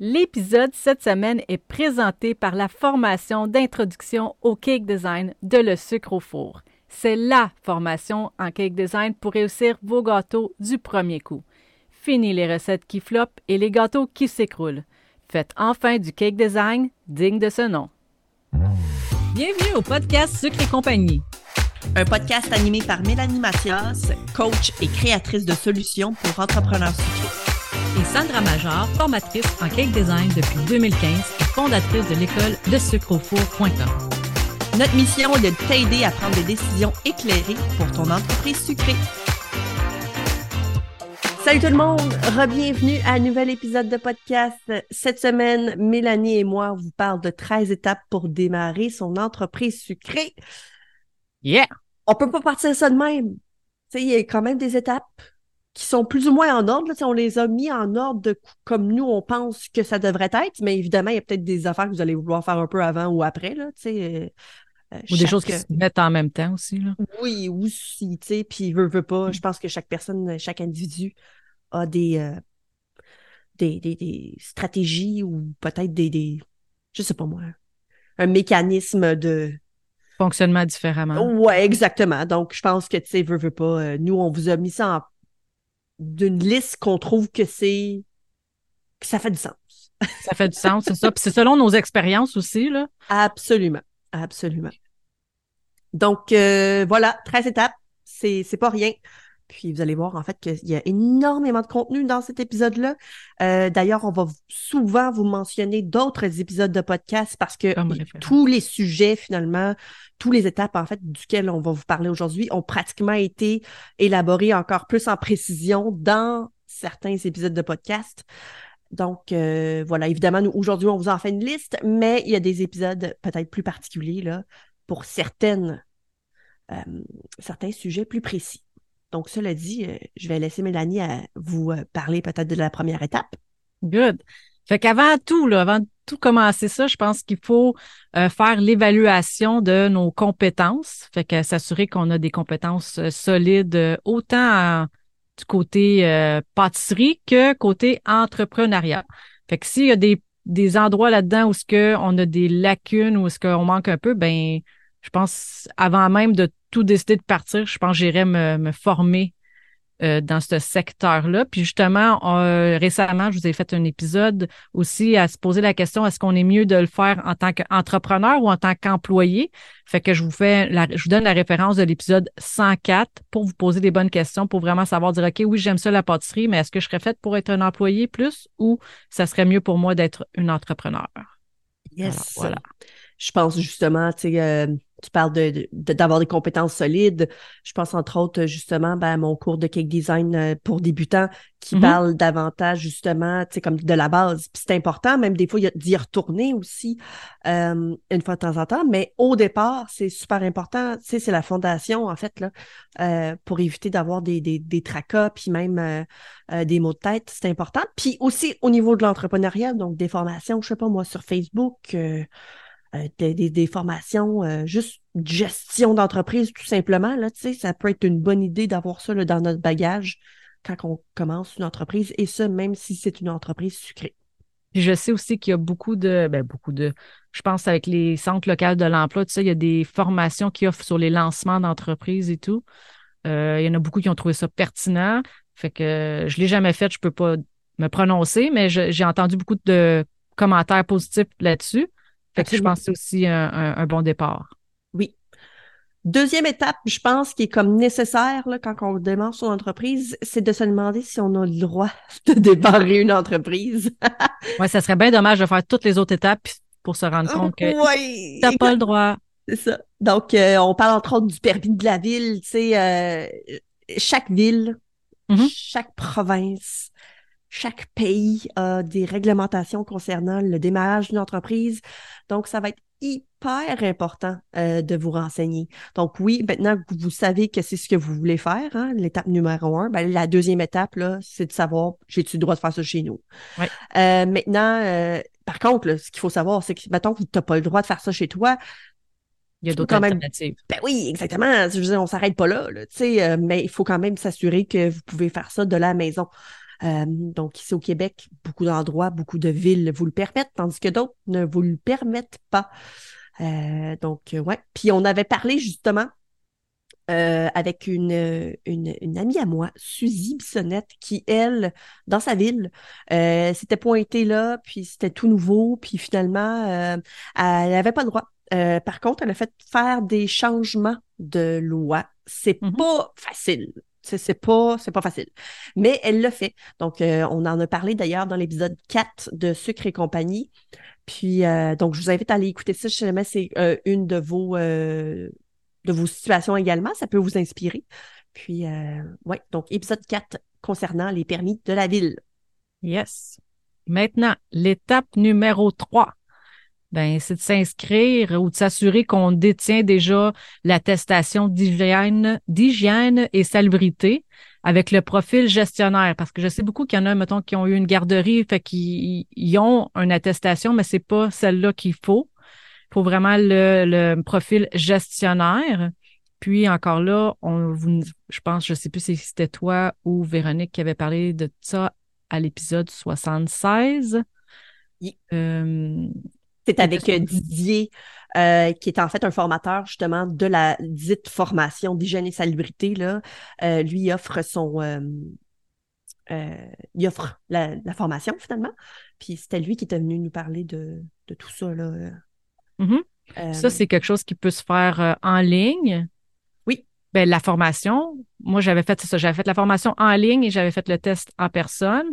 L'épisode cette semaine est présenté par la formation d'introduction au cake design de Le Sucre au Four. C'est la formation en cake design pour réussir vos gâteaux du premier coup. Fini les recettes qui floppent et les gâteaux qui s'écroulent. Faites enfin du cake design digne de ce nom. Bienvenue au podcast Sucre et compagnie. Un podcast animé par Mélanie Mathias, coach et créatrice de solutions pour entrepreneurs et Sandra Major, formatrice en cake design depuis 2015 et fondatrice de l'école de sucreaufour.com. Notre mission est de t'aider à prendre des décisions éclairées pour ton entreprise sucrée. Salut tout le monde, re-bienvenue à un nouvel épisode de podcast. Cette semaine, Mélanie et moi, vous parle de 13 étapes pour démarrer son entreprise sucrée. Yeah! On peut pas partir ça de même. Tu sais, il y a quand même des étapes qui sont plus ou moins en ordre. Là, on les a mis en ordre de, comme nous, on pense que ça devrait être, mais évidemment, il y a peut-être des affaires que vous allez vouloir faire un peu avant ou après. Là, euh, euh, ou des choses qui se mettent en même temps aussi. Là. Oui, aussi, tu sais, puis veut, veut pas. Je pense que chaque personne, chaque individu a des, euh, des, des, des, stratégies ou peut-être des, des, je sais pas moi, un mécanisme de fonctionnement différemment. Ouais, exactement. Donc, je pense que, tu sais, veut, veut pas, nous, on vous a mis ça en d'une liste qu'on trouve que c'est que ça fait du sens. ça fait du sens, c'est ça. Puis c'est selon nos expériences aussi, là. Absolument. Absolument. Donc euh, voilà, 13 étapes. C'est, c'est pas rien. Puis vous allez voir en fait qu'il y a énormément de contenu dans cet épisode-là. Euh, d'ailleurs, on va souvent vous mentionner d'autres épisodes de podcast parce que tous les sujets finalement, tous les étapes en fait duquel on va vous parler aujourd'hui ont pratiquement été élaborés encore plus en précision dans certains épisodes de podcast. Donc euh, voilà, évidemment, nous aujourd'hui on vous en fait une liste, mais il y a des épisodes peut-être plus particuliers là pour certaines euh, certains sujets plus précis. Donc, cela dit, euh, je vais laisser Mélanie à vous euh, parler peut-être de la première étape. Good. Fait qu'avant tout, avant de tout commencer ça, je pense qu'il faut euh, faire l'évaluation de nos compétences. Fait que s'assurer qu'on a des compétences solides autant du côté pâtisserie que côté entrepreneuriat. Fait que s'il y a des, des endroits là-dedans où ce que on a des lacunes ou est-ce qu'on manque un peu, ben je pense avant même de tout décider de partir, je pense que j'irais me, former euh, dans ce secteur-là. Puis justement, euh, récemment, je vous ai fait un épisode aussi à se poser la question est-ce qu'on est mieux de le faire en tant qu'entrepreneur ou en tant qu'employé? Fait que je vous fais, je vous donne la référence de l'épisode 104 pour vous poser des bonnes questions, pour vraiment savoir dire ok, oui, j'aime ça la pâtisserie, mais est-ce que je serais faite pour être un employé plus ou ça serait mieux pour moi d'être une entrepreneur? Yes. voilà. Je pense justement, tu sais. Euh, tu parles de, d'avoir des compétences solides. Je pense entre autres justement ben, à mon cours de cake design euh, pour débutants qui mm-hmm. parle davantage justement, tu sais, comme de la base. Puis c'est important, même des fois, d'y retourner aussi euh, une fois de temps en temps. Mais au départ, c'est super important. Tu sais, c'est la fondation, en fait, là, euh, pour éviter d'avoir des, des, des tracas, puis même des mots de tête. C'est important. Puis aussi au niveau de l'entrepreneuriat, donc des formations, je sais pas moi, sur Facebook. Euh, des, formations euh, juste gestion d'entreprise, tout simplement. Là, ça peut être une bonne idée d'avoir ça dans notre bagage quand on commence une entreprise, et ça, même si c'est une entreprise sucrée. je sais aussi qu'il y a beaucoup de, ben beaucoup de, je pense avec les centres locaux de l'emploi, tu sais, il y a des formations qui offrent sur les lancements d'entreprises et tout. Euh, il y en a beaucoup qui ont trouvé ça pertinent. Fait que je l'ai jamais fait, je peux pas me prononcer, mais j'ai entendu beaucoup de commentaires positifs là-dessus. Fait que je pense que c'est aussi un, bon départ. Oui. Deuxième étape, je pense, qui est comme nécessaire là, quand on démarre son entreprise, c'est de se demander si on a le droit de démarrer une entreprise. oui, ça serait bien dommage de faire toutes les autres étapes pour se rendre compte que tu n'as pas le droit. C'est ça. Donc, euh, on parle entre autres du permis de la ville. Tu sais, euh, chaque ville, mm-hmm. chaque province, chaque pays a des réglementations concernant le démarrage d'une entreprise. Donc, ça va être hyper important euh, de vous renseigner. Donc, oui, maintenant que vous savez que c'est ce que vous voulez faire, hein, l'étape numéro un, ben, la deuxième étape, là, c'est de savoir, j'ai-tu le droit de faire ça chez nous? Euh, maintenant, euh, par contre, ce qu'il faut savoir, c'est que, mettons que tu n'as pas le droit de faire ça chez toi, il y a d'autres alternatives. Ben oui, exactement. Je veux dire, on s'arrête pas là, là mais il faut quand même s'assurer que vous pouvez faire ça de la maison. Donc, ici au Québec, beaucoup d'endroits, beaucoup de villes vous le permettent, tandis que d'autres ne vous le permettent pas. donc, ouais. Puis on avait parlé justement euh, avec une, une, amie à moi, Suzy Bissonnette, qui, elle, dans sa ville, euh, s'était pointée là, puis c'était tout nouveau, puis finalement, euh, elle n'avait pas le droit. par contre, elle a fait faire des changements de loi. C'est mm-hmm. pas facile. C'est pas, pas facile. Mais elle l'a fait. Donc, on en a parlé d'ailleurs dans l'épisode 4 de Sucre et compagnie. Puis, donc, je vous invite à aller écouter ça. Je sais jamais c'est une de vos de vos situations également. Ça peut vous inspirer. Puis, euh, ouais, donc épisode 4 concernant les permis de la ville. Yes. Maintenant, l'étape numéro 3. Ben, c'est de s'inscrire ou de s'assurer qu'on détient déjà l'attestation d'hygiène, d'hygiène et salubrité avec le profil gestionnaire. Parce que je sais beaucoup qu'il y en a, mettons, qui ont eu une garderie, fait qu'ils ont une attestation, mais c'est pas celle-là qu'il faut pour vraiment le, profil gestionnaire. Puis encore là, on, je pense, je ne sais plus si c'était toi ou Véronique qui avait parlé de ça à l'épisode 76. Euh, c'est avec euh, Didier, euh, qui est en fait un formateur justement de la dite formation d'hygiène et salubrité. Là. lui offre son. il offre la, formation finalement. Puis c'était lui qui était venu nous parler de, de tout ça là, Mm-hmm. ça, c'est quelque chose qui peut se faire euh, en ligne? Oui. Ben, la formation, moi, j'avais fait ça. J'avais fait la formation en ligne et j'avais fait le test en personne.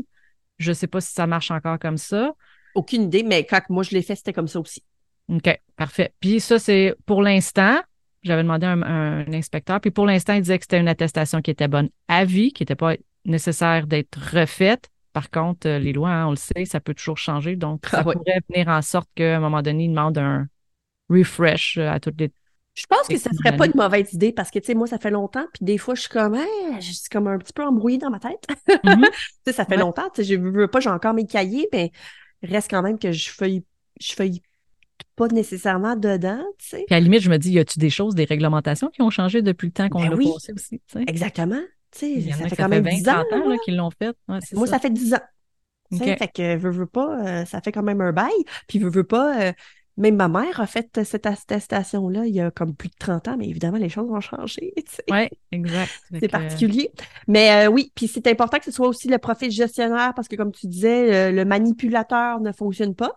Je ne sais pas si ça marche encore comme ça. Aucune idée, mais quand moi, je l'ai fait, c'était comme ça aussi. OK, parfait. Puis ça, c'est pour l'instant. J'avais demandé à un, inspecteur. Puis pour l'instant, il disait que c'était une attestation qui était bonne à vie, qui n'était pas nécessaire d'être refaite. Par contre, euh, les lois, hein, on le sait, ça peut toujours changer. Donc, ça ah pourrait venir en sorte qu'à un moment donné, ils demandent un refresh euh, à toutes les. Je pense que ça serait pas une mauvaise idée parce que, tu sais, moi, ça fait longtemps, puis des fois, je suis comme, je suis comme un petit peu embrouillée dans ma tête. Mm-hmm. tu sais, ça fait longtemps, tu sais, je veux pas, j'ai encore mes cahiers, mais reste quand même que je feuille, je feuille pas nécessairement dedans, tu sais. Puis à la limite, je me dis, y a-tu des choses, des réglementations qui ont changé depuis le temps qu'on ben l'a oui, passé aussi, Exactement ça fait quand même 10 ans. qu'ils l'ont fait. Moi, ça. fait 10 ans. Fait que, veux, veux pas, euh, ça fait quand même un bail. Puis, veux, veux pas, euh, même ma mère a fait cette attestation-là il y a comme plus de 30 ans, mais évidemment, les choses ont changé. Oui, exact. C'est particulier. Mais euh, oui, puis c'est important que ce soit aussi le profil gestionnaire parce que, comme tu disais, le manipulateur ne fonctionne pas.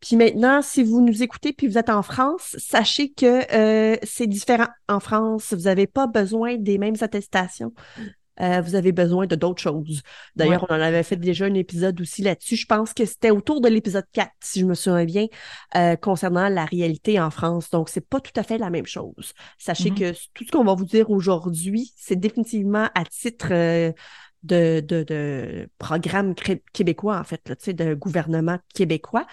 Puis maintenant, si vous nous écoutez puis vous êtes en France, sachez que c'est différent. En France, vous n'avez pas besoin des mêmes attestations euh, vous avez besoin de d'autres choses. D'ailleurs, on en avait fait déjà un épisode aussi là-dessus. Je pense que c'était autour de l'épisode 4, si je me souviens bien, euh, concernant la réalité en France. Donc, c'est pas tout à fait la même chose. Sachez mm-hmm. que tout ce qu'on va vous dire aujourd'hui, c'est définitivement à titre euh, de, de, de, programme québécois, en fait, là, de gouvernement québécois.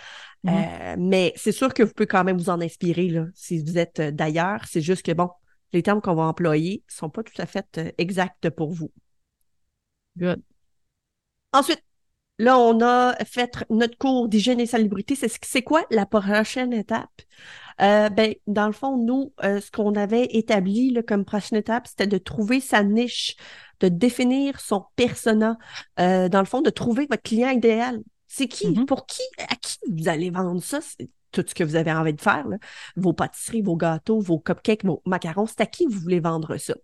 Mm-hmm. mais c'est sûr que vous pouvez quand même vous en inspirer là, si vous êtes d'ailleurs. C'est juste que, bon, les termes qu'on va employer ne sont pas tout à fait euh, exacts pour vous. Good. Ensuite, là, on a fait notre cours d'hygiène et salubrité. C'est quoi la prochaine étape? Euh, ben, dans le fond, nous, euh, ce qu'on avait établi là, comme prochaine étape, c'était de trouver sa niche, de définir son persona, dans le fond, de trouver votre client idéal. C'est qui? Mm-hmm. Pour qui? À qui vous allez vendre ça? Tout ce que vous avez envie de faire, vos pâtisseries, vos gâteaux, vos cupcakes, vos macarons, c'est à qui vous voulez vendre ça.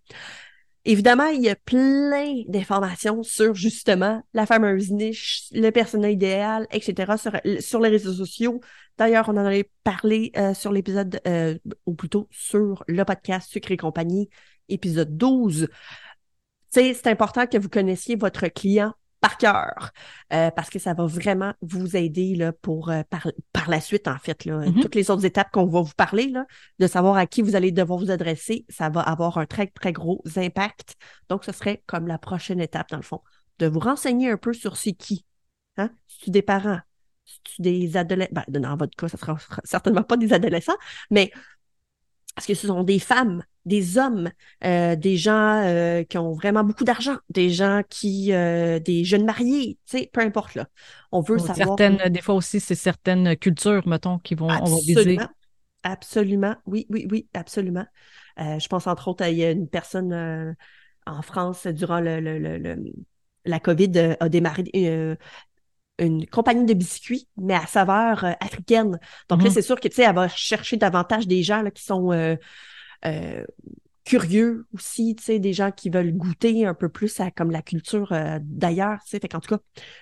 Évidemment, il y a plein d'informations sur justement la fameuse niche, le personnel idéal, etc. sur, les réseaux sociaux. D'ailleurs, on en avait parlé euh, sur l'épisode, euh, ou plutôt sur le podcast Sucre et compagnie, épisode 12. C'est important que vous connaissiez votre client par cœur, euh, parce que ça va vraiment vous aider là, pour euh, par, la suite, en fait. Là, mm-hmm. Toutes les autres étapes qu'on va vous parler, là, de savoir à qui vous allez devoir vous adresser, ça va avoir un très, très gros impact. Donc, ce serait comme la prochaine étape, dans le fond, de vous renseigner un peu sur c'est qui. Hein? C'est des parents, c'est des adolescents. Ben, dans votre cas, ça sera certainement pas des adolescents, mais parce que ce sont des femmes, des hommes, euh, des gens euh, qui ont vraiment beaucoup d'argent, des gens qui, euh, des jeunes mariés, tu sais, peu importe là. On veut savoir. Certaines, des fois aussi, c'est certaines cultures, mettons, qui vont absolument, viser. Absolument, oui, oui, oui, absolument. je pense entre autres, a une personne en France durant le, le, le, la COVID a démarré une compagnie de biscuits, mais à saveur africaine. Donc là, mm-hmm. c'est sûr que, tu sais, elle va chercher davantage des gens là, qui sont curieux aussi, tu sais, des gens qui veulent goûter un peu plus à comme la culture euh, d'ailleurs, tu sais. Fait tout cas,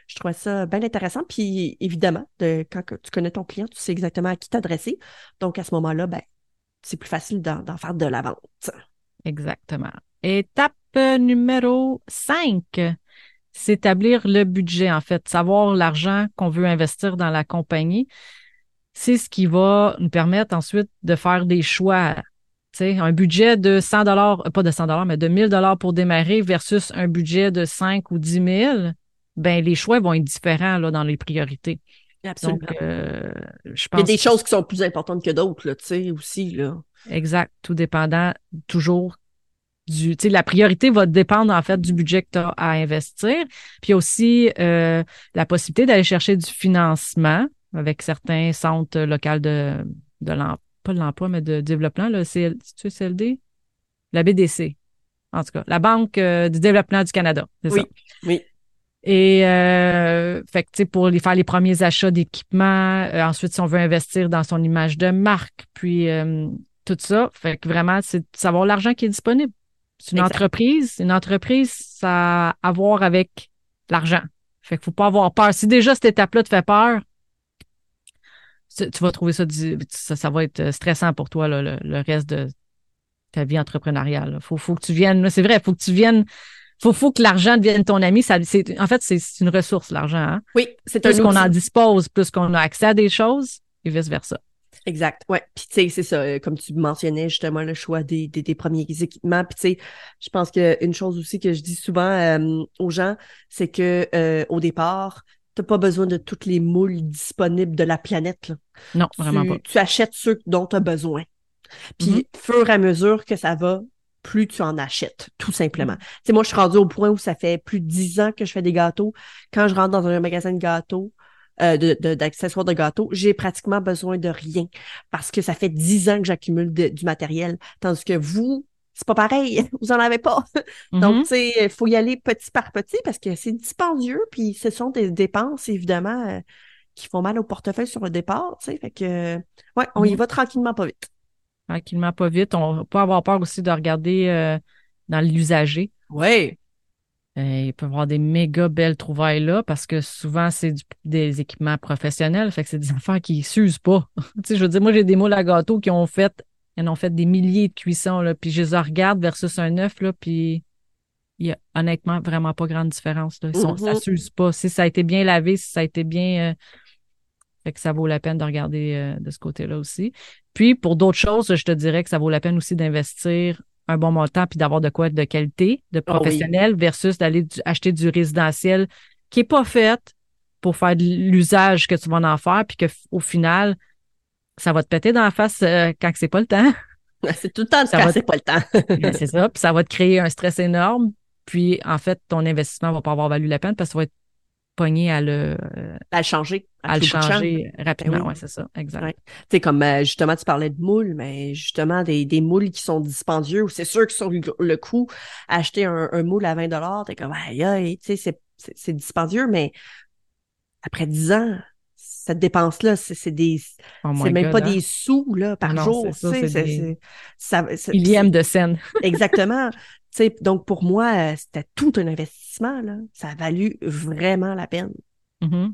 je trouvais ça bien intéressant. Puis évidemment, de, quand tu connais ton client, tu sais exactement à qui t'adresser. Donc à ce moment-là, ben, c'est plus facile d'en faire de la vente. Exactement. Étape numéro 5, c'est établir le budget, en fait, savoir l'argent qu'on veut investir dans la compagnie. C'est ce qui va nous permettre ensuite de faire des choix un budget de 100 dollars, euh, pas de 100 dollars, mais de 1000 dollars pour démarrer versus un budget de 5 ou 10 000, ben les choix vont être différents là, dans les priorités. Absolument. Donc, euh, je pense Il y a des choses qui sont plus importantes que d'autres, tu sais, aussi, là. Exact. Tout dépendant toujours du, tu sais, la priorité va dépendre, en fait, du budget que tu as à investir. Puis aussi, euh, la possibilité d'aller chercher du financement avec certains centres locaux de, de l'emploi pas de l'emploi, mais de développement, le CL, CLD? La BDC. En tout cas, la Banque euh, du développement du Canada. Oui, ça. oui. Et euh, fait que, pour les, faire les premiers achats d'équipements, euh, ensuite, si on veut investir dans son image de marque, puis tout ça, fait que vraiment, c'est de savoir l'argent qui est disponible. C'est une entreprise. Une entreprise, ça a à voir avec l'argent. Fait qu'il faut pas avoir peur. Si déjà cette étape-là te fait peur, tu vas trouver ça, ça, va être stressant pour toi, le, reste de ta vie entrepreneuriale. Faut, faut que tu viennes, c'est vrai, faut que tu viennes, faut, faut que l'argent devienne ton ami. Ça, en fait, c'est une ressource, l'argent. Hein. Oui, c'est Plus qu'on en dispose, plus qu'on a accès à des choses et vice-versa. Exact. Ouais. Puis tu sais, c'est ça, euh, comme tu mentionnais justement le choix des, des, premiers équipements. Puis tu sais, je pense qu'une chose aussi que je dis souvent euh, aux gens, c'est que euh, au départ, tu n'as pas besoin de toutes les moules disponibles de la planète. Non, vraiment pas. Tu achètes ceux dont tu as besoin. Puis, mm-hmm. fur et à mesure que ça va, plus tu en achètes, tout simplement. Mm-hmm. Tu sais, moi, je suis rendue au point où ça fait plus de dix ans que je fais des gâteaux. Quand je rentre dans un magasin de gâteaux, euh, d'accessoires de, gâteaux, j'ai pratiquement besoin de rien parce que ça fait dix ans que j'accumule du matériel. Tandis que vous, c'est pas pareil, vous en avez pas. Donc, mm-hmm. tu sais, il faut y aller petit par petit parce que c'est dispendieux, puis ce sont des dépenses, évidemment, euh, qui font mal au portefeuille sur le départ, tu sais. Fait que, ouais, on y mm-hmm. va tranquillement, pas vite. Tranquillement, pas vite. On peut avoir peur aussi de regarder euh, dans l'usager. Oui. Euh, il peut y avoir des méga belles trouvailles là parce que souvent, c'est des équipements professionnels. Fait que c'est des affaires qui s'usent pas. tu sais, je veux dire, moi, j'ai des moules à gâteau qui ont fait ils en ont fait des milliers de cuissons, là, puis je les regarde versus un œuf, là, puis il y a honnêtement vraiment pas grande différence. Là. Ça mm-hmm. s'use pas. Si ça a été bien lavé, si ça a été bien... Euh, fait que ça vaut la peine de regarder euh, de ce côté-là aussi. Puis, pour d'autres choses, je te dirais que ça vaut la peine aussi d'investir un bon montant puis d'avoir de quoi être de qualité, de ah professionnel, versus d'aller acheter du résidentiel qui est pas fait pour faire l'usage que tu vas en faire, puis qu'au final, ça va te péter dans la face euh, quand c'est pas le temps. C'est tout le temps quand c'est pas le temps. Ben, c'est ça. Puis ça va te créer un stress énorme. Puis, en fait, ton investissement va pas avoir valu la peine parce que tu vas être pogné à le... à le changer. À, le changer rapidement. Ben oui, c'est ça. Exact. Tu sais, comme euh, justement, tu parlais de moules, mais justement, des, des moules qui sont dispendieux, c'est sûr que sur le, coup, acheter un, moule à 20 t'es comme, aïe, aïe, tu sais, c'est dispendieux, mais après 10 ans, cette dépense-là, c'est des oh c'est même pas des hein? sous là, par jour. C'est ça, de scène. exactement. donc, pour moi, c'était tout un investissement. Là. Ça a valu vraiment la peine. Mm-hmm.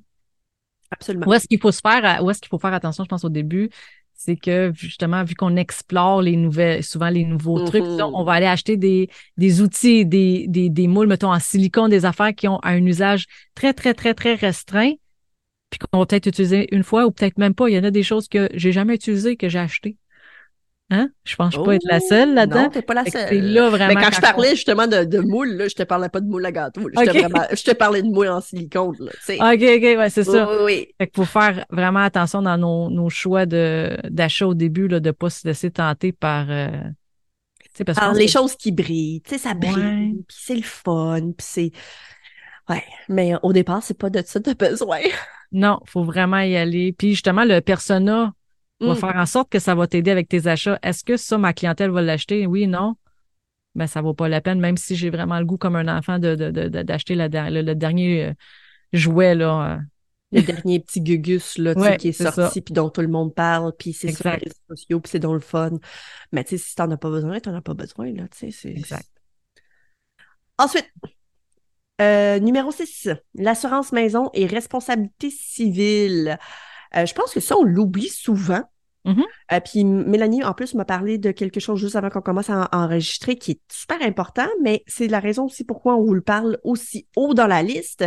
Absolument. Où est-ce qu'il faut se faire, où est-ce qu'il faut faire attention, je pense, au début, c'est que justement, vu qu'on explore les nouvelles, souvent les nouveaux trucs, mm-hmm. on va aller acheter des, des outils, des, des, des moules, mettons, en silicone, des affaires qui ont un usage très, très, très, très restreint puis qu'on va peut-être utiliser une fois ou peut-être même pas. Il y en a des choses que j'ai jamais utilisées que j'ai achetées. Hein? Je pense pas être la seule là-dedans. Non, t'es pas la seule. Là, vraiment, Mais quand, je parlais justement de, de moule, là, je te parlais pas de moule à gâteau. Je, te parlais de moule en silicone. Là, OK, OK, ouais, c'est ça. Oui, oui. Fait qu'il faut faire vraiment attention dans nos, nos choix d'achat au début, là, de pas se laisser tenter par... Euh, parce Alors, les choses qui brillent, tu sais, ça brille, puis c'est le fun, puis c'est... Ouais, mais au départ, c'est pas de ça de besoin. Non, faut vraiment y aller. Puis justement, le persona va mm. faire en sorte que ça va t'aider avec tes achats. Est-ce que ça, ma clientèle va l'acheter? Oui, non? ben ça vaut pas la peine, même si j'ai vraiment le goût comme un enfant de, d'acheter le, dernier euh, jouet là. Euh. Le dernier petit gugus là, qui est, sorti puis dont tout le monde parle, puis c'est sur les réseaux sociaux, puis c'est dans le fun. Mais tu sais, si t'en as pas besoin, t'en as pas besoin, là, tu sais. C'est... Exact. Ensuite, euh, numéro 6, l'assurance maison et responsabilité civile. je pense que ça, on l'oublie souvent. Euh, puis Mélanie, en plus, m'a parlé de quelque chose juste avant qu'on commence à, enregistrer qui est super important, mais c'est la raison aussi pourquoi on vous le parle aussi haut dans la liste,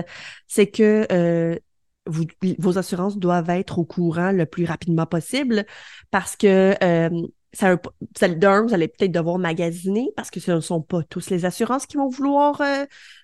c'est que euh, vos assurances doivent être au courant le plus rapidement possible parce que euh, ça, ça, d'un, vous allez peut-être devoir magasiner parce que ce ne sont pas tous les assurances qui vont vouloir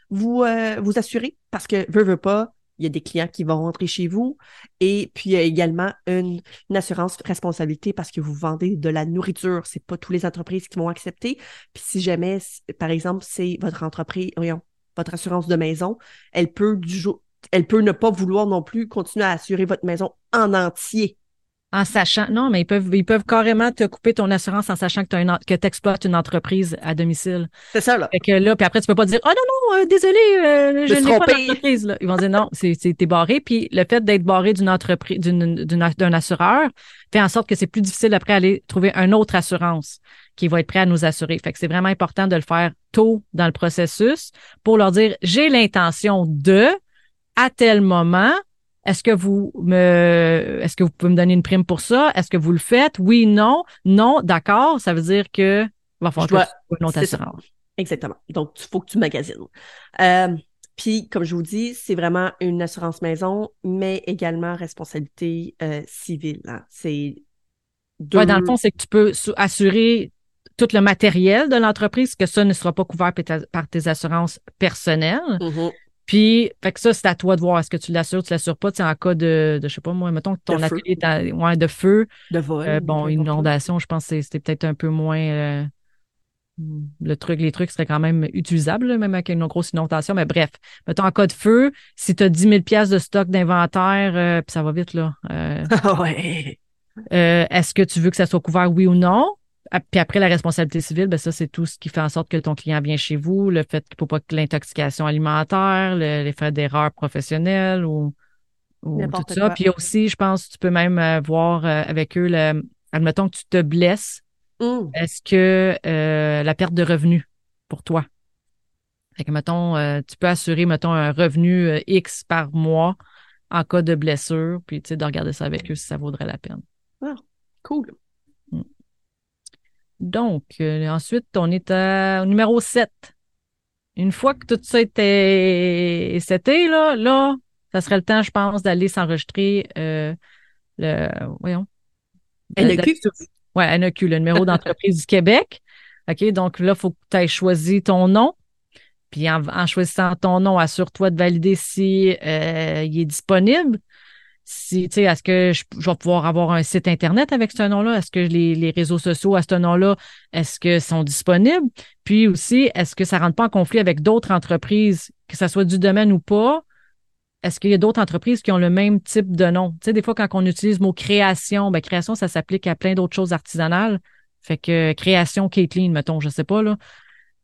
vous, vous assurer parce que, veut, veut pas, il y a des clients qui vont rentrer chez vous. Et puis, il y a également une, assurance responsabilité parce que vous vendez de la nourriture. C'est pas toutes les entreprises qui vont accepter. Puis, si jamais, par exemple, c'est votre entreprise, voyons, votre assurance de maison, elle peut du jour, elle peut ne pas vouloir non plus continuer à assurer votre maison en entier en sachant, non, mais ils peuvent, ils peuvent carrément te couper ton assurance en sachant que tu exploites une entreprise à domicile. C'est ça, là. Fait que là, puis après, tu peux pas dire, oh non, non, euh, désolé, euh, je n'ai pas d'entreprise, là. Ils vont dire, non, c'est, t'es barré. Puis le fait d'être barré d'une entreprise, d'une, d'un assureur fait en sorte que c'est plus difficile après d'aller trouver une autre assurance qui va être prêt à nous assurer. Fait que c'est vraiment important de le faire tôt dans le processus pour leur dire, j'ai l'intention de, à tel moment, est-ce que vous me, est-ce que vous pouvez me donner une prime pour ça? Est-ce que vous le faites? Oui, non, non, d'accord. Ça veut dire que va falloir une autre assurance. Exactement. Donc, il faut que tu magasines. Euh, puis, comme je vous dis, c'est vraiment une assurance maison, mais également responsabilité euh, civile. Hein. C'est deux... dans le fond, c'est que tu peux assurer tout le matériel de l'entreprise, que ça ne sera pas couvert par, tes assurances personnelles. Mm-hmm. Puis, fait que ça, c'est à toi de voir. Est-ce que tu l'assures, tu l'assures pas? en cas de, de, je sais pas moi, mettons que ton atelier est ouais, de feu. De vol. Euh, bon, une inondation, je pense que c'était peut-être un peu moins. Euh, le truc, les trucs seraient quand même utilisables, même avec une grosse inondation. Mais bref, mettons en cas de feu, si tu as 10 000 pièces de stock d'inventaire, euh, puis ça va vite, là. ouais. Est-ce que tu veux que ça soit couvert, oui ou non? Puis après, la responsabilité civile, ben ça, c'est tout ce qui fait en sorte que ton client vient chez vous, le fait qu'il ne faut pas que l'intoxication alimentaire, les faits d'erreur professionnelle ou, tout ça. Puis aussi, je pense tu peux même euh, voir euh, avec eux, le, admettons que tu te blesses, mmh. est-ce que euh, la perte de revenus pour toi? Fait que, mettons, tu peux assurer, mettons, un revenu X par mois en cas de blessure, puis tu sais, de regarder ça avec eux si ça vaudrait la peine. Ah, cool. Donc, euh, ensuite, on est au numéro 7. Une fois que tout ça était seté, là, là, ça serait le temps, je pense, d'aller s'enregistrer euh, le, voyons. NEQ. Oui, NEQ, le numéro d'entreprise du Québec. OK, donc là, il faut que tu aies choisi ton nom. Puis en, choisissant ton nom, assure-toi de valider si euh, il est disponible si, est-ce que je, vais pouvoir avoir un site Internet avec ce nom-là? Est-ce que les, réseaux sociaux à ce nom-là, est-ce que sont disponibles? Puis aussi, est-ce que ça rentre pas en conflit avec d'autres entreprises, que ce soit du domaine ou pas? Est-ce qu'il y a d'autres entreprises qui ont le même type de nom? Tu sais, des fois, quand on utilise le mot création, ben, création, ça s'applique à plein d'autres choses artisanales. Fait que création Caitlin, mettons, je sais pas, là.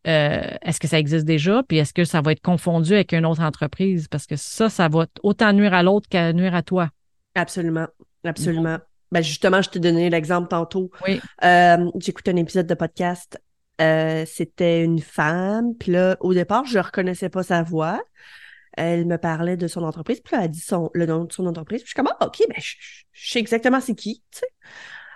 Euh, est-ce que ça existe déjà? Puis est-ce que ça va être confondu avec une autre entreprise? Parce que ça, ça va autant nuire à l'autre qu'à nuire à toi. Absolument. Absolument. Ben justement, je t'ai donné l'exemple tantôt. Oui. Euh, J'écoute un épisode de podcast. Euh, c'était une femme. Puis là, au départ, je ne reconnaissais pas sa voix. Elle me parlait de son entreprise. Puis là, elle a dit son, le nom de son entreprise. Puis je suis comme, ah, OK, ben, je, sais exactement c'est qui. Tu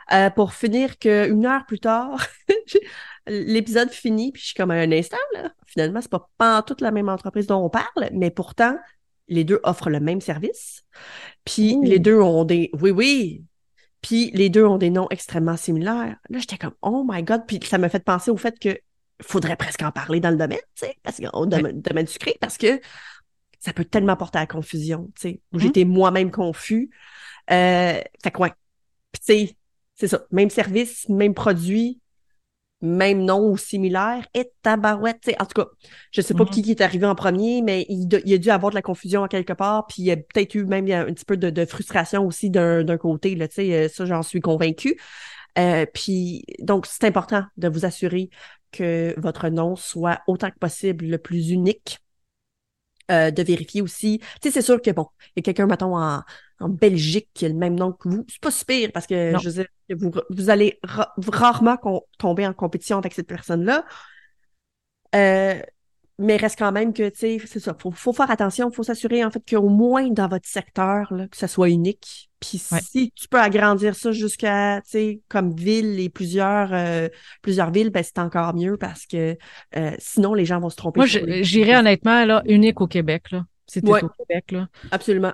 sais. pour finir qu'une heure plus tard, l'épisode finit, puis je suis comme à un instant, là. Finalement, c'est pas, pas toute la même entreprise dont on parle, mais pourtant, les deux offrent le même service. Puis les deux ont des. Oui, oui. Puis les deux ont des noms extrêmement similaires. Là, j'étais comme, oh my God. Puis ça m'a fait penser au fait que faudrait presque en parler dans le domaine, tu sais, parce qu'au domaine, domaine sucré, parce que ça peut tellement porter à la confusion, tu sais. Mm-hmm. J'étais moi-même confus. Euh, fait que ouais. Puis tu sais, c'est ça. Même service, même produit, même nom ou similaire, et tabarouette. En tout cas, je sais pas mm-hmm. qui, est arrivé en premier, mais il, a dû avoir de la confusion en quelque part, puis il y a peut-être eu même un petit peu de, frustration aussi d'un côté, là, euh, ça j'en suis convaincue. Euh, puis donc, c'est important de vous assurer que votre nom soit autant que possible le plus unique. Euh, de vérifier aussi. Tu sais, c'est sûr que bon, il y a quelqu'un, mettons, en, en Belgique qui a le même nom que vous. C'est pas super parce que je veux dire, vous, vous allez rarement tomber en compétition avec cette personne-là. Euh, mais reste quand même que, tu sais, c'est ça, faut, faut faire attention, faut s'assurer en fait qu'au moins dans votre secteur, là, que ça soit unique. Puis si tu peux agrandir ça jusqu'à, tu sais, comme ville et plusieurs, euh, plusieurs villes, ben c'est encore mieux parce que euh, sinon les gens vont se tromper. Moi, j'irais honnêtement, là, unique au Québec, là. C'était au Québec, là. Absolument.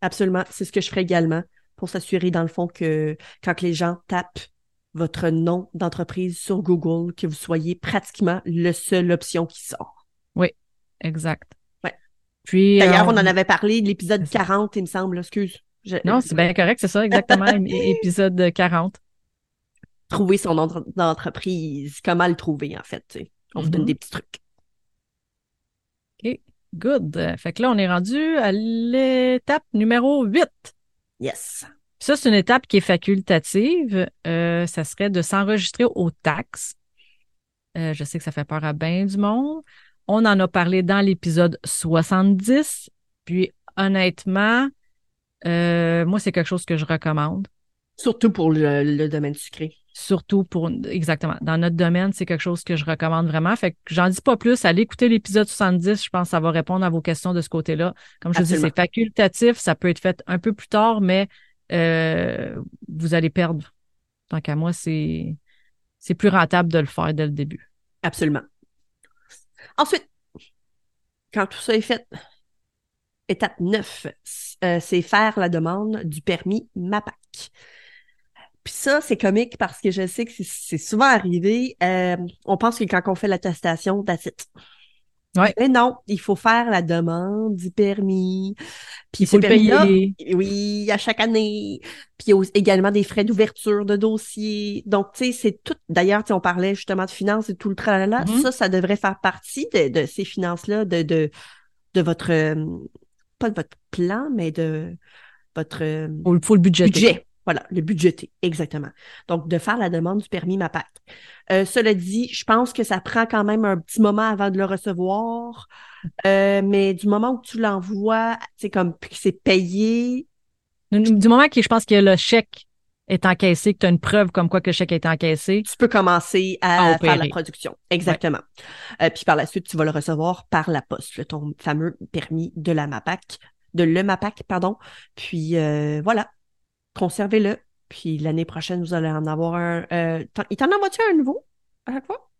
Absolument. C'est ce que je ferais également pour s'assurer, dans le fond, que quand les gens tapent votre nom d'entreprise sur Google, que vous soyez pratiquement le seul option qui sort. Oui, exact. Ouais. Puis D'ailleurs, on en avait parlé de l'épisode 40, il me semble, excuse. Non, c'est bien correct, c'est ça, exactement, épisode 40. Trouver son nom d'entreprise, comment le trouver, en fait. On vous donne mm-hmm. des petits trucs. OK, good. Fait que là, on est rendu à l'étape numéro 8. Yes. Ça, c'est une étape qui est facultative. Euh, ça serait de s'enregistrer aux taxes. Euh, je sais que ça fait peur à bien du monde. On en a parlé dans l'épisode 70. Puis, honnêtement, euh, moi, c'est quelque chose que je recommande. Surtout pour le, domaine sucré. Surtout pour, exactement. Dans notre domaine, c'est quelque chose que je recommande vraiment. Fait que j'en dis pas plus. Allez écouter l'épisode 70. Je pense que ça va répondre à vos questions de ce côté-là. Comme je vous dis, c'est facultatif. Ça peut être fait un peu plus tard, mais euh, vous allez perdre. Tant qu'à moi, c'est, c'est plus rentable de le faire dès le début. Absolument. Ensuite, quand tout ça est fait, étape 9, euh, c'est faire la demande du permis MAPAC. Puis ça, c'est comique parce que je sais que c'est souvent arrivé. Euh, on pense que quand on fait l'attestation, that's Ouais. Mais non, il faut faire la demande du permis. Puis il faut le payer. oui, à chaque année. Puis il y a également des frais d'ouverture de dossier. Donc, tu sais, c'est tout. D'ailleurs, on parlait justement de finances et tout le tralala. Mm-hmm. Ça, ça devrait faire partie de, ces finances-là, de, de, de votre, euh, pas de votre plan, mais de votre. Il euh, faut le budget. Voilà, le budgété, exactement. Donc, de faire la demande du permis MAPAC. Euh, cela dit, je pense que ça prend quand même un petit moment avant de le recevoir. Euh, mais du moment où tu l'envoies, c'est comme c'est payé. Du, moment que je pense que le chèque est encaissé, que tu as une preuve comme quoi que le chèque est encaissé. Tu peux commencer à, faire la production. Exactement. Euh, puis par la suite, tu vas le recevoir par la poste, ton fameux permis de la MAPAC, de le MAPAC, pardon. Puis voilà, conservez-le. Puis l'année prochaine, vous allez en avoir un. Euh, il t'en envoie-tu un nouveau à chaque fois?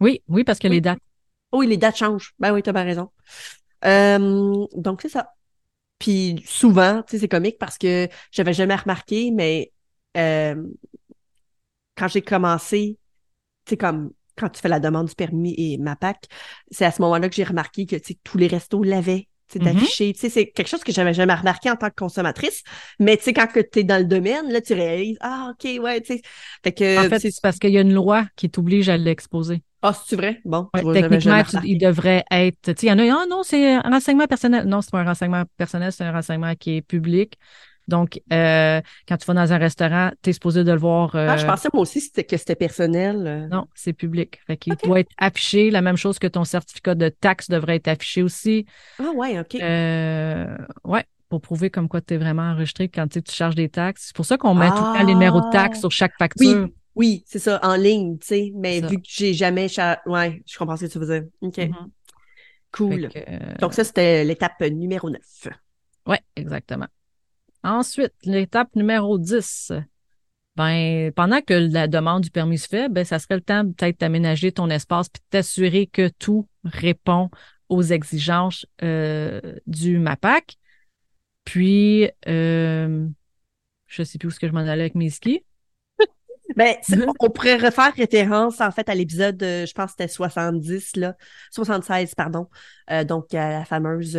Oui, oui, parce que les dates. Oui, les dates changent. Ben oui, tu as bien raison. Euh, donc, c'est ça. Puis souvent, tu sais, c'est comique parce que j'avais jamais remarqué, mais euh, quand j'ai commencé, tu sais, comme quand tu fais la demande du permis et MAPAC, c'est à ce moment-là que j'ai remarqué que tous les restos l'avaient c'est mm-hmm. d'afficher. C'est quelque chose que j'avais jamais remarqué en tant que consommatrice. Mais tu sais, quand tu es dans le domaine, là, tu réalises, ah, OK, ouais, tu sais. Fait que, en fait, c'est parce qu'il y a une loi qui t'oblige à l'exposer. Ah, c'est vrai? Bon. techniquement, il devrait être. Tu sais, il y en a, ah non, c'est un renseignement personnel. Non, c'est pas un renseignement personnel, c'est un renseignement qui est public. Donc, euh, quand tu vas dans un restaurant, tu es supposé de le voir. ah, je euh, pensais moi aussi que c'était personnel. Euh. Non, c'est public. Fait qu'il doit être affiché. La même chose que ton certificat de taxe devrait être affiché aussi. Ah, ouais, OK. ouais, pour prouver comme quoi tu es vraiment enregistré quand tu charges des taxes. C'est pour ça qu'on met tout le temps les numéros de taxes sur chaque facture. Oui. Oui, c'est ça, en ligne, tu sais, mais vu que j'ai jamais... Ouais, je comprends ce que tu veux dire. OK. Mm-hmm. Cool. Donc ça, c'était l'étape numéro 9. Oui, exactement. Ensuite, l'étape numéro 10. Ben, pendant que la demande du permis se fait, ben, ça serait le temps peut-être d'aménager ton espace puis de t'assurer que tout répond aux exigences euh, du MAPAC. Puis, euh, je ne sais plus où ce que je m'en allais avec mes skis. Ben, on pourrait refaire référence, en fait, à l'épisode, euh, je pense que c'était 70, là, 76, pardon. donc, à la fameuse...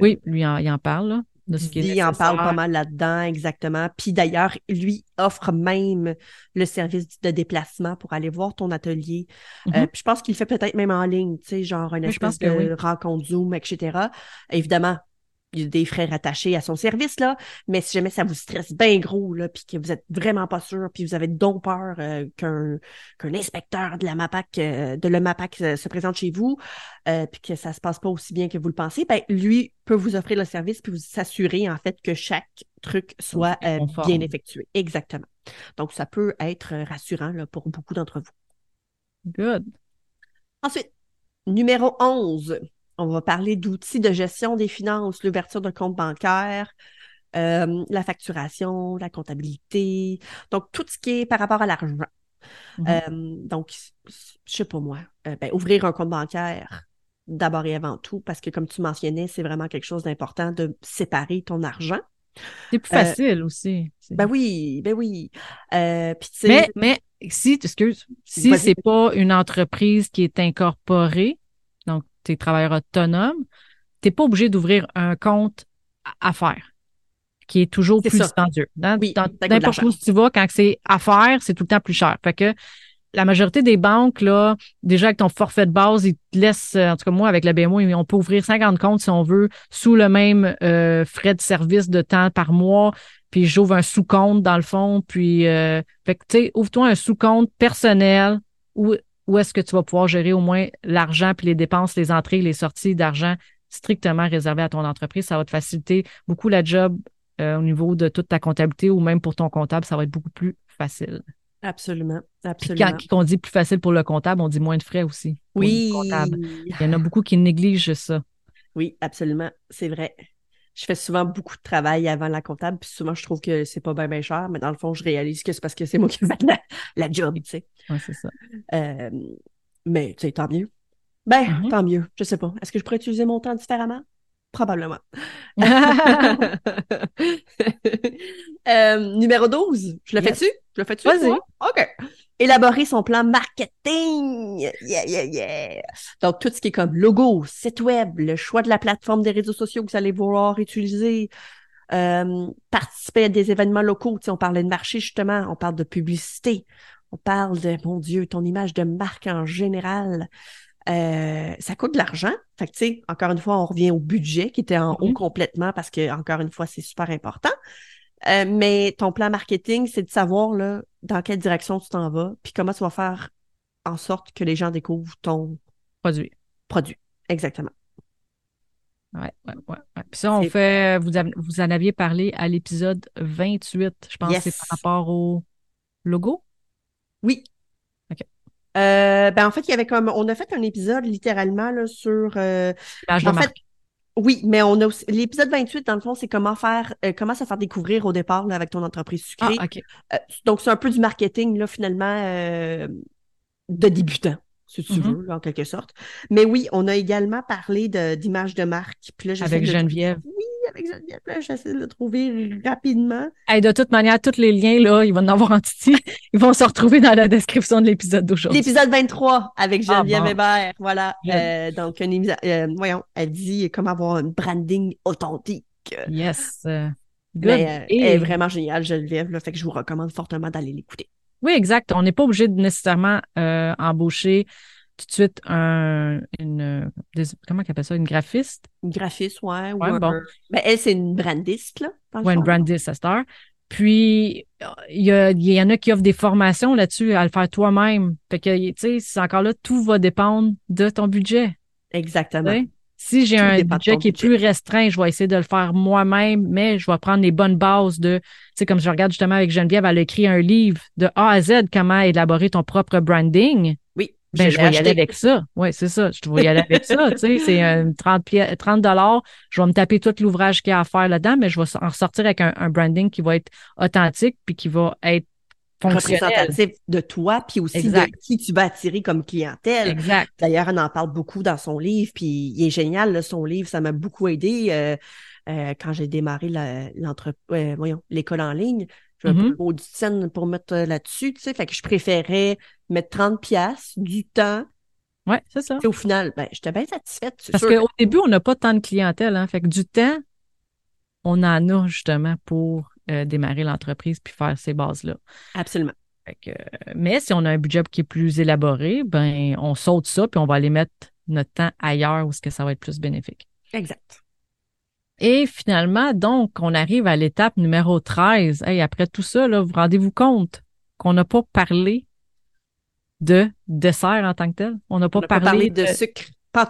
Oui, lui, il en parle, là. Il en parle pas mal là-dedans, exactement. Puis d'ailleurs, lui offre même le service de déplacement pour aller voir ton atelier. Euh, mm-hmm. puis je pense qu'il fait peut-être même en ligne, tu sais, genre une espèce de rencontre Zoom, etc. Évidemment, il y a des frais rattachés à son service, là, mais si jamais ça vous stresse bien gros, là, puis que vous êtes vraiment pas sûr, puis vous avez donc peur euh, qu'un qu'un inspecteur de la MAPAC, euh, de le MAPAC euh, se présente chez vous, puis que ça se passe pas aussi bien que vous le pensez, ben, lui peut vous offrir le service puis vous s'assurer, en fait, que chaque truc soit bien effectué. Exactement. Donc, ça peut être rassurant, là, pour beaucoup d'entre vous. Good. Ensuite, numéro 11 on va parler d'outils de gestion des finances, l'ouverture de compte bancaire, euh, la facturation, la comptabilité, donc tout ce qui est par rapport à l'argent. Mm-hmm. Euh, donc, je sais pas moi, euh, ben, ouvrir un compte bancaire d'abord et avant tout, parce que comme tu mentionnais, c'est vraiment quelque chose d'important de séparer ton argent. C'est plus facile aussi. Ben oui, ben oui. mais, mais si, excuse, si c'est pas une entreprise qui est incorporée, tu es travailleur autonome, tu n'es pas obligé d'ouvrir un compte affaires qui est toujours plus dispendieux. Dans, n'importe où tu vas, quand c'est affaires, c'est tout le temps plus cher. Fait que la majorité des banques, là, déjà avec ton forfait de base, ils te laissent, en tout cas moi, avec la BMO, on peut ouvrir 50 comptes si on veut, sous le même euh, frais de service de temps par mois. Puis j'ouvre un sous-compte dans le fond. Puis, euh, fait que, tu sais, ouvre-toi un sous-compte personnel où où est-ce que tu vas pouvoir gérer au moins l'argent puis les dépenses, les entrées, les sorties d'argent strictement réservées à ton entreprise. Ça va te faciliter beaucoup la job euh, au niveau de toute ta comptabilité ou même pour ton comptable, ça va être beaucoup plus facile. Absolument, absolument. Puis quand, on dit plus facile pour le comptable, on dit moins de frais aussi. Oui. Il y en a beaucoup qui négligent ça. Oui, absolument, c'est vrai je fais souvent beaucoup de travail avant la comptable, puis souvent je trouve que c'est pas bien cher, mais dans le fond, je réalise que c'est parce que c'est moi qui fais la, job, tu sais. Oui, c'est ça. Euh, mais tu sais, tant mieux. Ben, mm-hmm. tant mieux. Je sais pas. Est-ce que je pourrais utiliser mon temps différemment? Probablement. Euh, numéro 12. Je le fais-tu? Je le fais-tu? Vas-y. OK. Élaborer son plan marketing. Yeah, yeah, yeah. Donc, tout ce qui est comme logo, site web, le choix de la plateforme des réseaux sociaux que vous allez vouloir utiliser, euh, participer à des événements locaux. Tu on parlait de marché, justement. On parle de publicité. On parle de, mon Dieu, ton image de marque en général. Euh, ça coûte de l'argent. Fait que, tu sais, encore une fois, on revient au budget qui était en haut mm-hmm. complètement parce que, encore une fois, c'est super important. Euh, mais ton plan marketing, c'est de savoir là, dans quelle direction tu t'en vas, puis comment tu vas faire en sorte que les gens découvrent ton produit. Produit, exactement. Oui, oui, oui. Puis ça, on fait, vous, vous en aviez parlé à l'épisode 28, je pense que c'est par rapport au logo? Oui, euh, ben en fait, il y avait comme on a fait un épisode littéralement là, sur euh, en fait, oui, mais on a l'épisode 28 dans le fond, c'est comment faire euh, comment se faire découvrir au départ là, avec ton entreprise sucrée. Ah, donc c'est un peu du marketing là finalement de débutant si tu mm-hmm. veux, en quelque sorte. Mais oui, on a également parlé d'image de, marque. Puis avec Geneviève. Avec Geneviève. Là, j'essaie de le trouver rapidement. de toute manière, tous les liens, là, ils vont en avoir en titi. Ils vont se retrouver dans la description de l'épisode d'aujourd'hui. L'épisode 23 avec ah, Geneviève Hébert. Voilà. Euh, donc, euh, voyons, elle dit comment avoir un branding authentique. Yes. Good. elle est vraiment géniale, Geneviève. Là, fait que je vous recommande fortement d'aller l'écouter. Oui, exact. On n'est pas obligé de nécessairement euh, embaucher tout de suite un, une, comment appelle ça, une graphiste? Une graphiste, ouais. ouais bon. ben, elle, c'est une brandiste, là. Oui, une brandiste à Star. Puis, il y, y, en a qui offrent des formations là-dessus à le faire toi-même. Fait que, tu sais, c'est encore là, tout va dépendre de ton budget. Exactement. Si j'ai un budget qui est plus restreint, je vais essayer de le faire moi-même, mais je vais prendre les bonnes bases de, tu sais, comme je regarde justement avec Geneviève, elle a écrit un livre de A à Z, comment élaborer ton propre branding. Ben, je vais y aller avec ça. Oui, c'est ça. Je vais y aller avec ça. Tu sais, c'est 30, 30 dollars. Je vais me taper tout l'ouvrage qu'il y a à faire là-dedans, mais je vais en ressortir avec un, un branding qui va être authentique puis qui va être représentatif de toi, puis aussi de qui tu vas attirer comme clientèle. Exact. D'ailleurs, on en parle beaucoup dans son livre, puis il est génial, son livre, ça m'a beaucoup aidé euh, euh, quand j'ai démarré euh, voyons, l'école en ligne. J'ai un peu mm-hmm. de scène pour mettre là-dessus, tu sais, fait que je préférais mettre 30 pièces du temps. Ouais, c'est ça. Et au final, ben, j'étais bien satisfaite. Parce qu'au début, on n'a pas tant de clientèle, hein, fait que du temps, on en a justement pour euh, démarrer l'entreprise puis faire ces bases-là. Absolument. mais si on a un budget qui est plus élaboré, ben on saute ça puis on va aller mettre notre temps ailleurs où ce que ça va être plus bénéfique. Exact. Et finalement, donc, on arrive à l'étape numéro 13. Hey, après tout ça, là, vous rendez-vous compte qu'on n'a pas parlé de dessert en tant que tel. On n'a pas, parlé, de, sucre.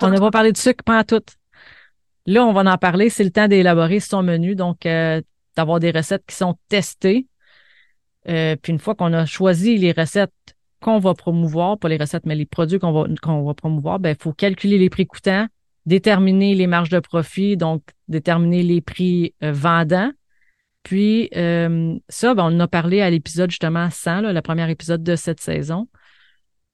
on n'a pas parlé de sucre, pas tout. Là, on va en parler. C'est le temps d'élaborer son menu, donc euh, d'avoir des recettes qui sont testées. Euh, puis une fois qu'on a choisi les recettes qu'on va promouvoir, pas les recettes, mais les produits qu'on va, qu'on va promouvoir, ben, il faut calculer les prix coûtants, déterminer les marges de profit, donc déterminer les prix euh, vendants. Puis ça, ben, on en a parlé à l'épisode justement 100, le premier épisode de cette saison.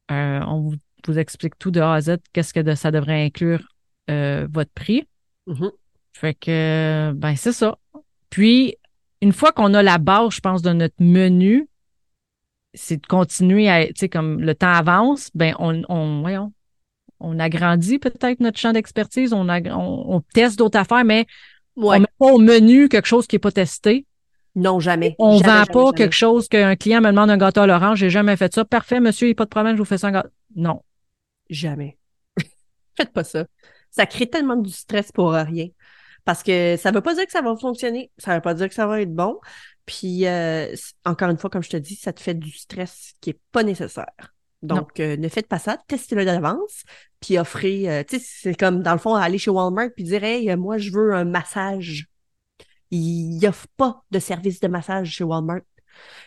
On vous, explique tout de A à Z, qu'est-ce que ça devrait inclure votre prix. Mm-hmm. Fait que, ben, c'est ça. Puis, une fois qu'on a la base, je pense, de notre menu, c'est de continuer à, tu sais, comme le temps avance, ben, on, on voyons, on agrandit peut-être notre champ d'expertise, on, on, teste d'autres affaires, mais on met pas au menu quelque chose qui n'est pas testé. Non, jamais. On ne vend pas quelque chose qu'un client me demande un gâteau à l'orange, j'ai jamais fait ça. Parfait, monsieur, il n'y a pas de problème, je vous fais ça un gâteau. Non. Jamais. Faites pas ça ça crée tellement du stress pour rien. Parce que ça ne veut pas dire que ça va fonctionner, ça ne veut pas dire que ça va être bon. Puis, euh, encore une fois, comme je te dis, ça te fait du stress qui n'est pas nécessaire. Donc, euh, ne faites pas ça, testez-le d'avance, puis offrez, euh, tu sais, c'est comme, dans le fond, aller chez Walmart puis dire, hey, moi, je veux un massage. Ils n'offrent pas de service de massage chez Walmart.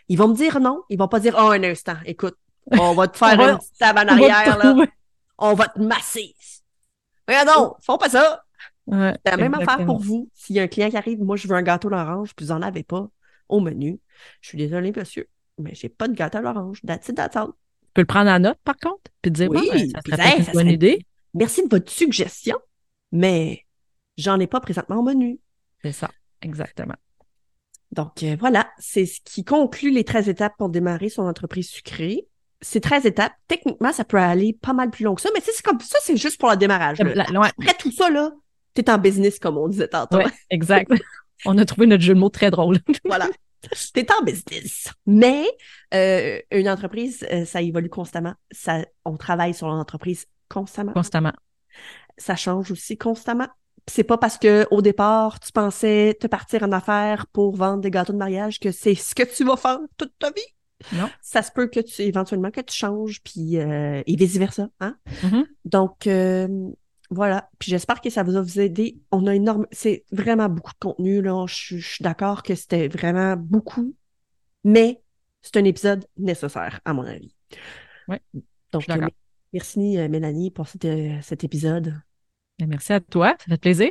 Ils vont me dire non, ils vont pas dire, oh, un instant, écoute, on va te faire un petit en arrière, là. On va te masser. Regardons, font pas ça. c'est la même affaire pour vous. S'il y a un client qui arrive, moi, je veux un gâteau l'orange, puis vous n'en avez pas au menu. Je suis désolée, monsieur, mais j'ai pas de gâteau l'orange. That's it, that's all. Tu peux le prendre en note, par contre, puis dire, oui, ben, ça serait une bonne idée. Merci de votre suggestion, mais j'en ai pas présentement au menu. C'est ça, exactement. Donc euh, voilà, c'est ce qui conclut les 13 étapes pour démarrer son entreprise sucrée c'est 13 étapes. Techniquement, ça peut aller pas mal plus long que ça, mais c'est comme ça, c'est juste pour le démarrage. Après tout ça, là, t'es en business, comme on disait tantôt. exact. on a trouvé notre jeu de mots très drôle. voilà. T'es en business. Mais euh, une entreprise, euh, ça évolue constamment. Ça, on travaille sur l'entreprise constamment. Constamment. Ça change aussi constamment. C'est pas parce que au départ, tu pensais te partir en affaires pour vendre des gâteaux de mariage que c'est ce que tu vas faire toute ta vie? Non. Ça se peut que tu éventuellement que tu changes, puis euh, et vice versa. Hein? Mm-hmm. Donc euh, voilà. Puis j'espère que ça vous aider. On a énorme, c'est vraiment beaucoup de contenu là. Je, suis d'accord que c'était vraiment beaucoup, mais c'est un épisode nécessaire à mon avis. Oui. Donc euh, merci Mélanie pour cet épisode. Merci à toi, ça fait plaisir.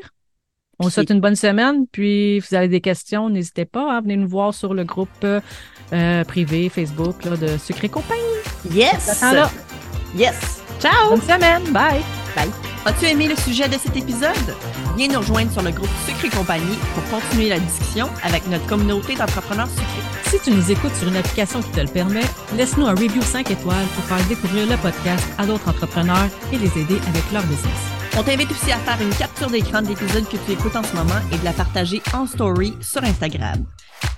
On vous souhaite une bonne semaine. Puis, si vous avez des questions, n'hésitez pas à venir nous voir sur le groupe euh, privé Facebook là, de Sucré Compagnie. Yes! Là. Yes! Ciao! Bonne semaine! Bye! Bye! As-tu aimé le sujet de cet épisode? Viens nous rejoindre sur le groupe Sucré Compagnie pour continuer la discussion avec notre communauté d'entrepreneurs sucrés. Si tu nous écoutes sur une application qui te le permet, laisse-nous un review 5 étoiles pour faire découvrir le podcast à d'autres entrepreneurs et les aider avec leur business. On t'invite aussi à faire une capture d'écran de l'épisode que tu écoutes en ce moment et de la partager en story sur Instagram.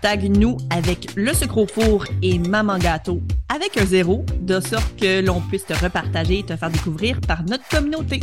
Tag nous avec le sucre au four et maman gâteau avec un zéro, de sorte que l'on puisse te repartager et te faire découvrir par notre communauté.